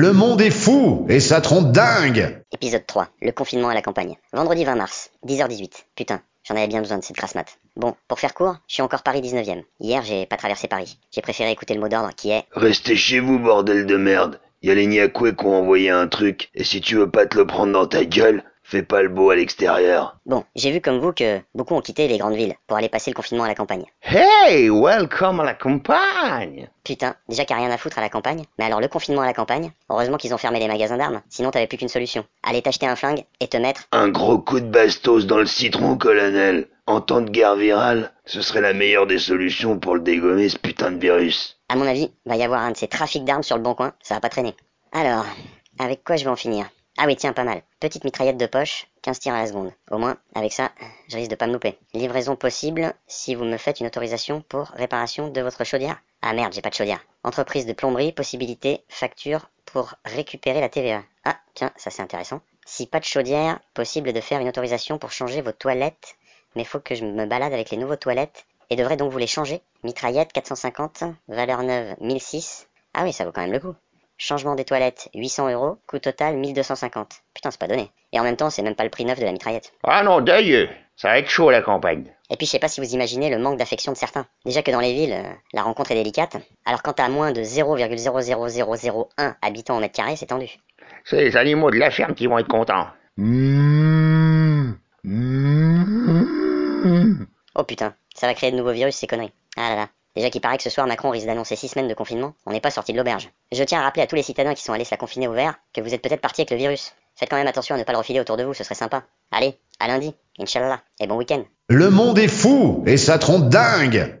Le monde est fou et ça trompe dingue Épisode 3. Le confinement à la campagne. Vendredi 20 mars, 10h18. Putain, j'en avais bien besoin de cette grasse mat. Bon, pour faire court, je suis encore Paris 19e. Hier, j'ai pas traversé Paris. J'ai préféré écouter le mot d'ordre qui est Restez chez vous, bordel de merde. Y a les Niakoué qui ont envoyé un truc, et si tu veux pas te le prendre dans ta gueule, fais pas le beau à l'extérieur. Bon, j'ai vu comme vous que beaucoup ont quitté les grandes villes pour aller passer le confinement à la campagne. Hey, welcome à la campagne Putain, déjà qu'il n'y a rien à foutre à la campagne. Mais alors le confinement à la campagne, heureusement qu'ils ont fermé les magasins d'armes, sinon t'avais plus qu'une solution. Aller t'acheter un flingue et te mettre... Un gros coup de bastos dans le citron, colonel. En temps de guerre virale, ce serait la meilleure des solutions pour le dégommer, ce putain de virus. À mon avis, va y avoir un de ces trafics d'armes sur le bon coin, ça va pas traîner. Alors, avec quoi je vais en finir? Ah oui, tiens, pas mal. Petite mitraillette de poche, 15 tirs à la seconde. Au moins, avec ça, je risque de pas me louper. Livraison possible si vous me faites une autorisation pour réparation de votre chaudière. Ah merde, j'ai pas de chaudière. Entreprise de plomberie, possibilité, facture pour récupérer la TVA. Ah, tiens, ça c'est intéressant. Si pas de chaudière, possible de faire une autorisation pour changer vos toilettes, mais faut que je me balade avec les nouveaux toilettes et devrais donc vous les changer. Mitraillette 450, valeur neuve 1006. Ah oui, ça vaut quand même le coup. Changement des toilettes 800 euros, coût total 1250. Putain, c'est pas donné. Et en même temps, c'est même pas le prix neuf de la mitraillette. Ah non, d'ailleurs, ça va être chaud la campagne. Et puis je sais pas si vous imaginez le manque d'affection de certains. Déjà que dans les villes, euh, la rencontre est délicate, alors quand t'as moins de 0,00001 habitants au mètre carré, c'est tendu. C'est les animaux de la ferme qui vont être contents. Oh putain, ça va créer de nouveaux virus ces conneries. Ah là là. Déjà qu'il paraît que ce soir Macron risque d'annoncer 6 semaines de confinement, on n'est pas sorti de l'auberge. Je tiens à rappeler à tous les citadins qui sont allés se la confiner au vert que vous êtes peut-être partis avec le virus. Faites quand même attention à ne pas le refiler autour de vous, ce serait sympa. Allez, à lundi, Inch'Allah, et bon week-end. Le monde est fou et ça trompe dingue